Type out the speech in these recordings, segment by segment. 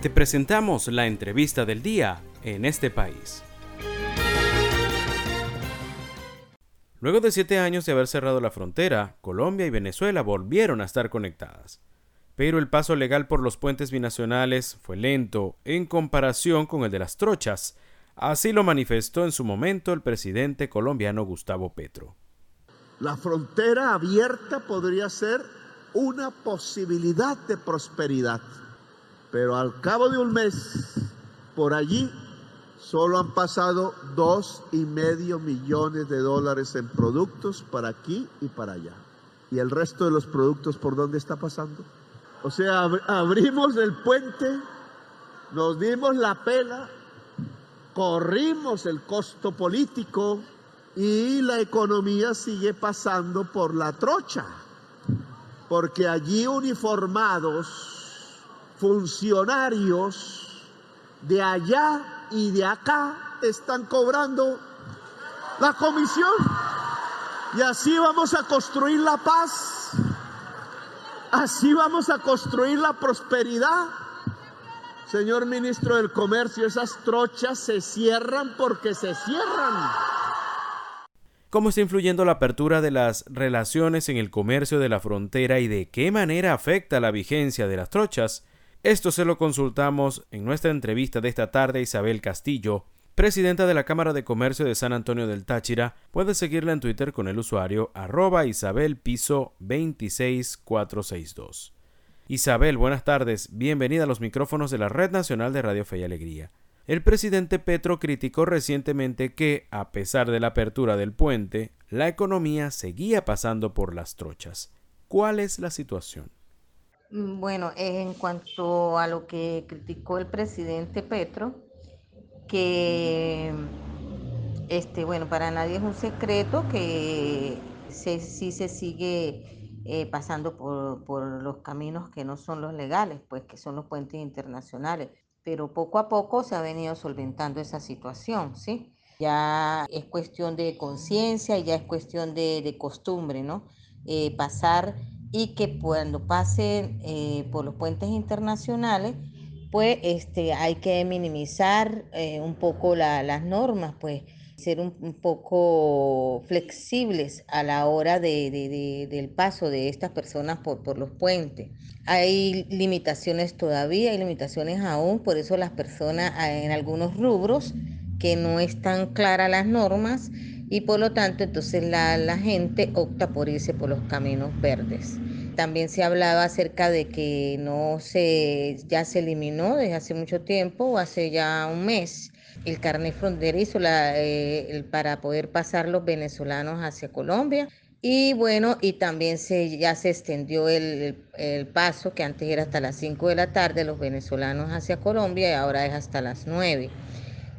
Te presentamos la entrevista del día en este país. Luego de siete años de haber cerrado la frontera, Colombia y Venezuela volvieron a estar conectadas. Pero el paso legal por los puentes binacionales fue lento en comparación con el de las trochas. Así lo manifestó en su momento el presidente colombiano Gustavo Petro. La frontera abierta podría ser una posibilidad de prosperidad, pero al cabo de un mes, por allí solo han pasado dos y medio millones de dólares en productos para aquí y para allá. ¿Y el resto de los productos por dónde está pasando? O sea, abrimos el puente, nos dimos la pela, corrimos el costo político y la economía sigue pasando por la trocha, porque allí uniformados, funcionarios de allá y de acá están cobrando la comisión. Y así vamos a construir la paz. Así vamos a construir la prosperidad. Señor ministro del Comercio, esas trochas se cierran porque se cierran. ¿Cómo está influyendo la apertura de las relaciones en el comercio de la frontera y de qué manera afecta la vigencia de las trochas? Esto se lo consultamos en nuestra entrevista de esta tarde Isabel Castillo, presidenta de la Cámara de Comercio de San Antonio del Táchira. Puede seguirla en Twitter con el usuario arroba Isabel Piso 26462. Isabel, buenas tardes. Bienvenida a los micrófonos de la Red Nacional de Radio Fe y Alegría. El presidente Petro criticó recientemente que, a pesar de la apertura del puente, la economía seguía pasando por las trochas. ¿Cuál es la situación? Mm, bueno, en cuanto a lo que criticó el presidente Petro, que este, bueno, para nadie es un secreto que se, sí se sigue eh, pasando por, por, los caminos que no son los legales, pues que son los puentes internacionales. Pero poco a poco se ha venido solventando esa situación, ¿sí? Ya es cuestión de conciencia, ya es cuestión de, de costumbre, ¿no? Eh, pasar y que cuando pasen eh, por los puentes internacionales, pues este, hay que minimizar eh, un poco las normas, pues ser un, poco flexibles a la hora de, del paso de estas personas por, por los puentes. Hay limitaciones todavía, hay limitaciones aún, por eso las personas en algunos rubros que no están claras las normas, y por lo tanto entonces la, gente opta por irse por los caminos verdes. También se hablaba acerca de que no se, ya se eliminó desde hace mucho tiempo, hace ya un mes, el carnet fronterizo eh, para poder pasar los venezolanos hacia Colombia. Y bueno, y también se, ya se extendió el, el, paso que antes era hasta las 5 de la tarde, los venezolanos hacia Colombia y ahora es hasta las 9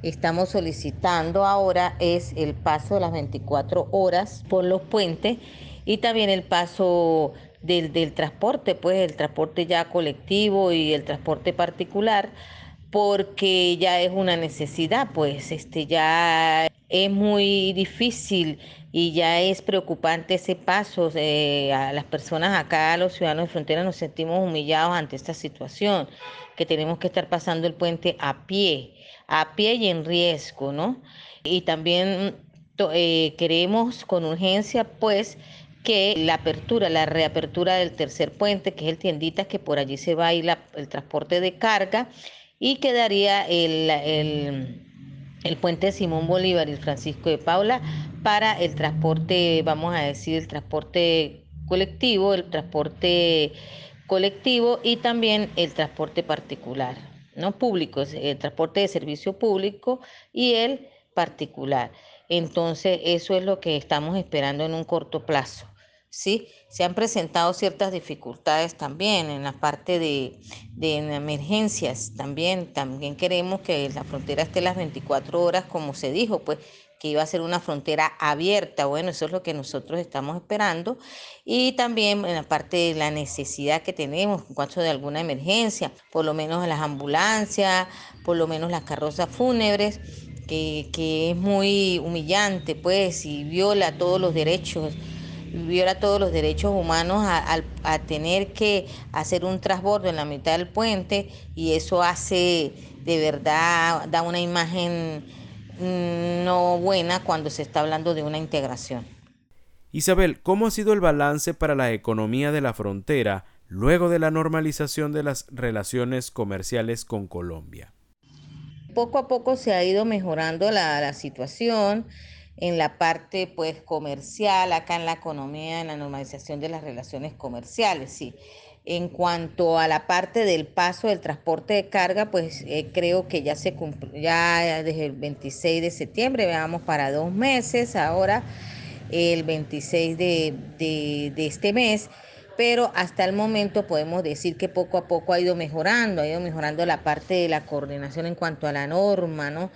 estamos solicitando ahora es el paso de las 24 horas por los puentes y también el paso del, del transporte, pues el transporte ya colectivo y el transporte particular, porque ya es una necesidad, pues este ya es muy difícil y ya es preocupante ese paso. Eh, a las personas acá, a los ciudadanos de frontera, nos sentimos humillados ante esta situación, que tenemos que estar pasando el puente a pie a pie y en riesgo, ¿no? Y también eh, queremos con urgencia, pues, que la apertura, la reapertura del tercer puente, que es el tiendita, que por allí se va a ir el transporte de carga y quedaría el, el, el puente Simón Bolívar y el Francisco de Paula para el transporte, vamos a decir, el transporte colectivo, el transporte colectivo y también el transporte particular no público, el transporte de servicio público y el particular. Entonces, eso es lo que estamos esperando en un corto plazo. ¿Sí? Se han presentado ciertas dificultades también en la parte de, de emergencias. También, también queremos que la frontera esté las 24 horas, como se dijo, pues que iba a ser una frontera abierta. Bueno, eso es lo que nosotros estamos esperando. Y también en la parte de la necesidad que tenemos en caso de alguna emergencia, por lo menos las ambulancias, por lo menos las carrozas fúnebres, que, que es muy humillante, pues, y viola todos los derechos viola todos los derechos humanos a, tener que hacer un transbordo en la mitad del puente y eso hace de verdad, da una imagen mm, no buena cuando se está hablando de una integración. Isabel, ¿cómo ha sido el balance para la economía de la frontera luego de la normalización de las relaciones comerciales con Colombia? Poco a poco se ha ido mejorando la, la situación en la parte pues comercial, acá en la economía, en la normalización de las relaciones comerciales, sí. En cuanto a la parte del paso del transporte de carga, pues eh, creo que ya se cumplió, ya desde el 26 de septiembre, veamos para dos meses, ahora el 26 de, de, de este mes, pero hasta el momento podemos decir que poco a poco ha ido mejorando, ha ido mejorando la parte de la coordinación en cuanto a la norma, ¿no?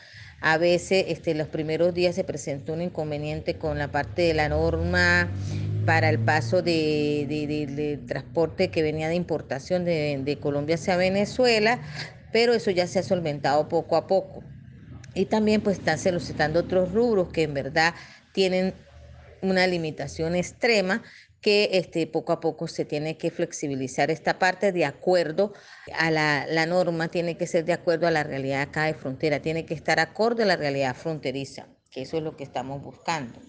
A veces este, los primeros días se presentó un inconveniente con la parte de la norma para el paso de, transporte que venía de importación de, Colombia hacia Venezuela, pero eso ya se ha solventado poco a poco. Y también pues están solicitando otros rubros que en verdad tienen una limitación extrema que este, poco a poco se tiene que flexibilizar esta parte de acuerdo a la, la, norma, tiene que ser de acuerdo a la realidad acá de frontera, tiene que estar acorde a la realidad fronteriza, que eso es lo que estamos buscando.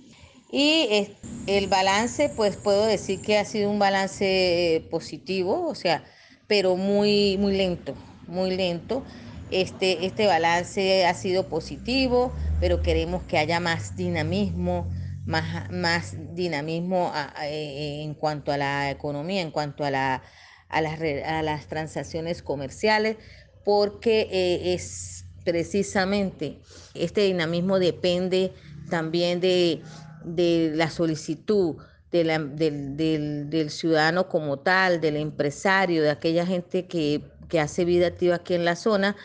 Y el balance, pues puedo decir que ha sido un balance eh, positivo, o sea, pero muy, muy lento, muy lento. Este, este balance ha sido positivo, pero queremos que haya más dinamismo, más, más dinamismo eh, en cuanto a la economía, en cuanto a, la, a, las, a las transacciones comerciales, porque eh, es precisamente este dinamismo depende también de, de la solicitud del, del, del, ciudadano como tal, del empresario, de aquella gente que, que hace vida activa aquí en la zona,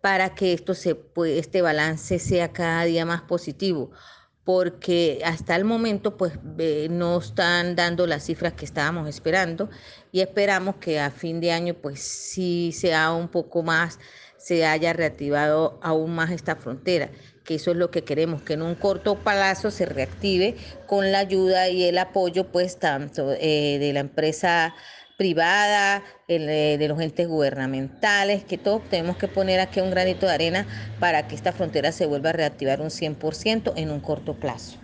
para que esto se, este balance sea cada día más positivo porque hasta el momento pues no están dando las cifras que estábamos esperando y esperamos que a fin de año pues sí sea un poco más, se haya reactivado aún más esta frontera, que eso es lo que queremos, que en un corto plazo se reactive con la ayuda y el apoyo pues tanto eh, de la empresa privada, eh, de los entes gubernamentales, que todos tenemos que poner aquí un granito de arena para que esta frontera se vuelva a reactivar un 100% en un corto plazo.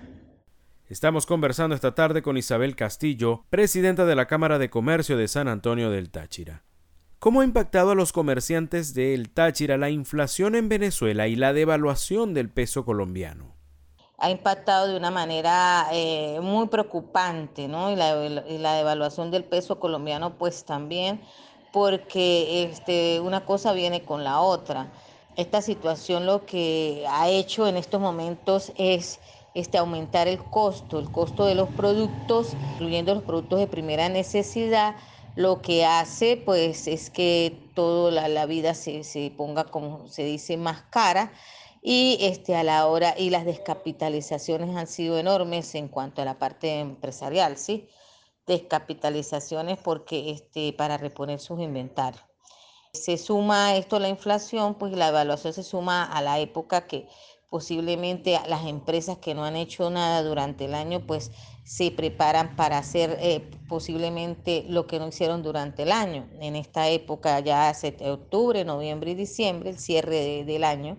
Estamos conversando esta tarde con Isabel Castillo, presidenta de la Cámara de Comercio de San Antonio del Táchira. ¿Cómo ha impactado a los comerciantes del Táchira la inflación en Venezuela y la devaluación del peso colombiano? Ha impactado de una manera eh, muy preocupante, ¿no? Y la, devaluación del peso colombiano, pues también, porque este, una cosa viene con la otra. Esta situación lo que ha hecho en estos momentos es este, aumentar el costo, el costo de los productos, incluyendo los productos de primera necesidad, lo que hace pues es que toda la, la vida se, se ponga, como se dice, más cara y este, a la hora y las descapitalizaciones han sido enormes en cuanto a la parte empresarial, ¿sí? Descapitalizaciones porque este, para reponer sus inventarios. Se suma esto la inflación, pues la evaluación se suma a la época que posiblemente las empresas que no han hecho nada durante el año, pues se preparan para hacer eh, posiblemente lo que no hicieron durante el año. En esta época ya hace octubre, noviembre y diciembre, el cierre del año.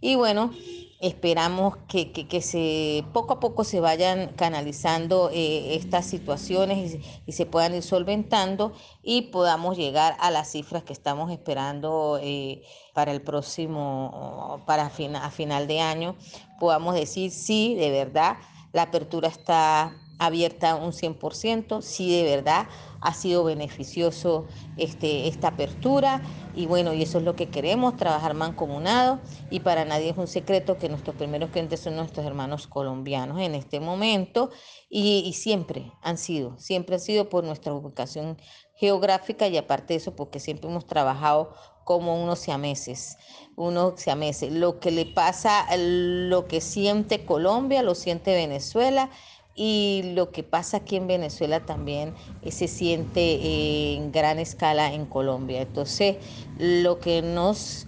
Y bueno, esperamos que, se, poco a poco se vayan canalizando eh, estas situaciones y, se puedan ir solventando y podamos llegar a las cifras que estamos esperando eh, para el próximo, para a final de año. Podamos decir, sí, de verdad, la apertura está abierta un 100%, sí, de verdad, ha sido beneficioso este, esta apertura y bueno, y eso es lo que queremos, trabajar mancomunado y para nadie es un secreto que nuestros primeros clientes son nuestros hermanos colombianos en este momento y, siempre han sido, siempre han sido por nuestra ubicación geográfica y aparte de eso porque siempre hemos trabajado como unos siameses, unos siameses. Lo que le pasa, lo que siente Colombia, lo siente Venezuela y lo que pasa aquí en Venezuela también eh, se siente en gran escala en Colombia. Entonces, lo que nos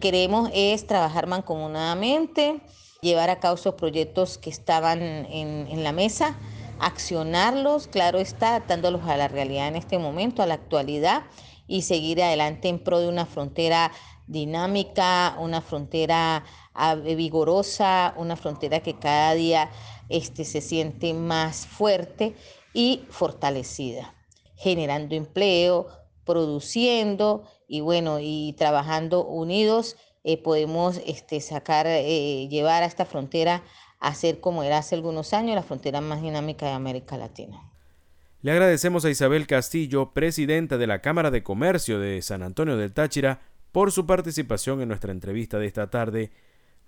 queremos es trabajar mancomunadamente, llevar a cabo esos proyectos que estaban en, la mesa accionarlos, claro está, adaptándolos a la realidad en este momento, a la actualidad y seguir adelante en pro de una frontera dinámica, una frontera ah, vigorosa, una frontera que cada día este, se siente más fuerte y fortalecida, generando empleo, produciendo y bueno, y trabajando unidos, eh, podemos este, sacar, eh, llevar a esta frontera a ser como era hace algunos años la frontera más dinámica de América Latina. Le agradecemos a Isabel Castillo, presidenta de la Cámara de Comercio de San Antonio del Táchira, por su participación en nuestra entrevista de esta tarde.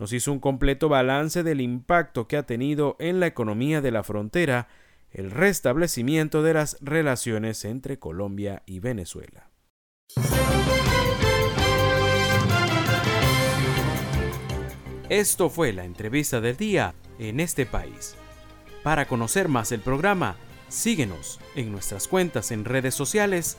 Nos hizo un completo balance del impacto que ha tenido en la economía de la frontera el restablecimiento de las relaciones entre Colombia y Venezuela. Esto fue la entrevista del día en este país. Para conocer más el programa, síguenos en nuestras cuentas en redes sociales.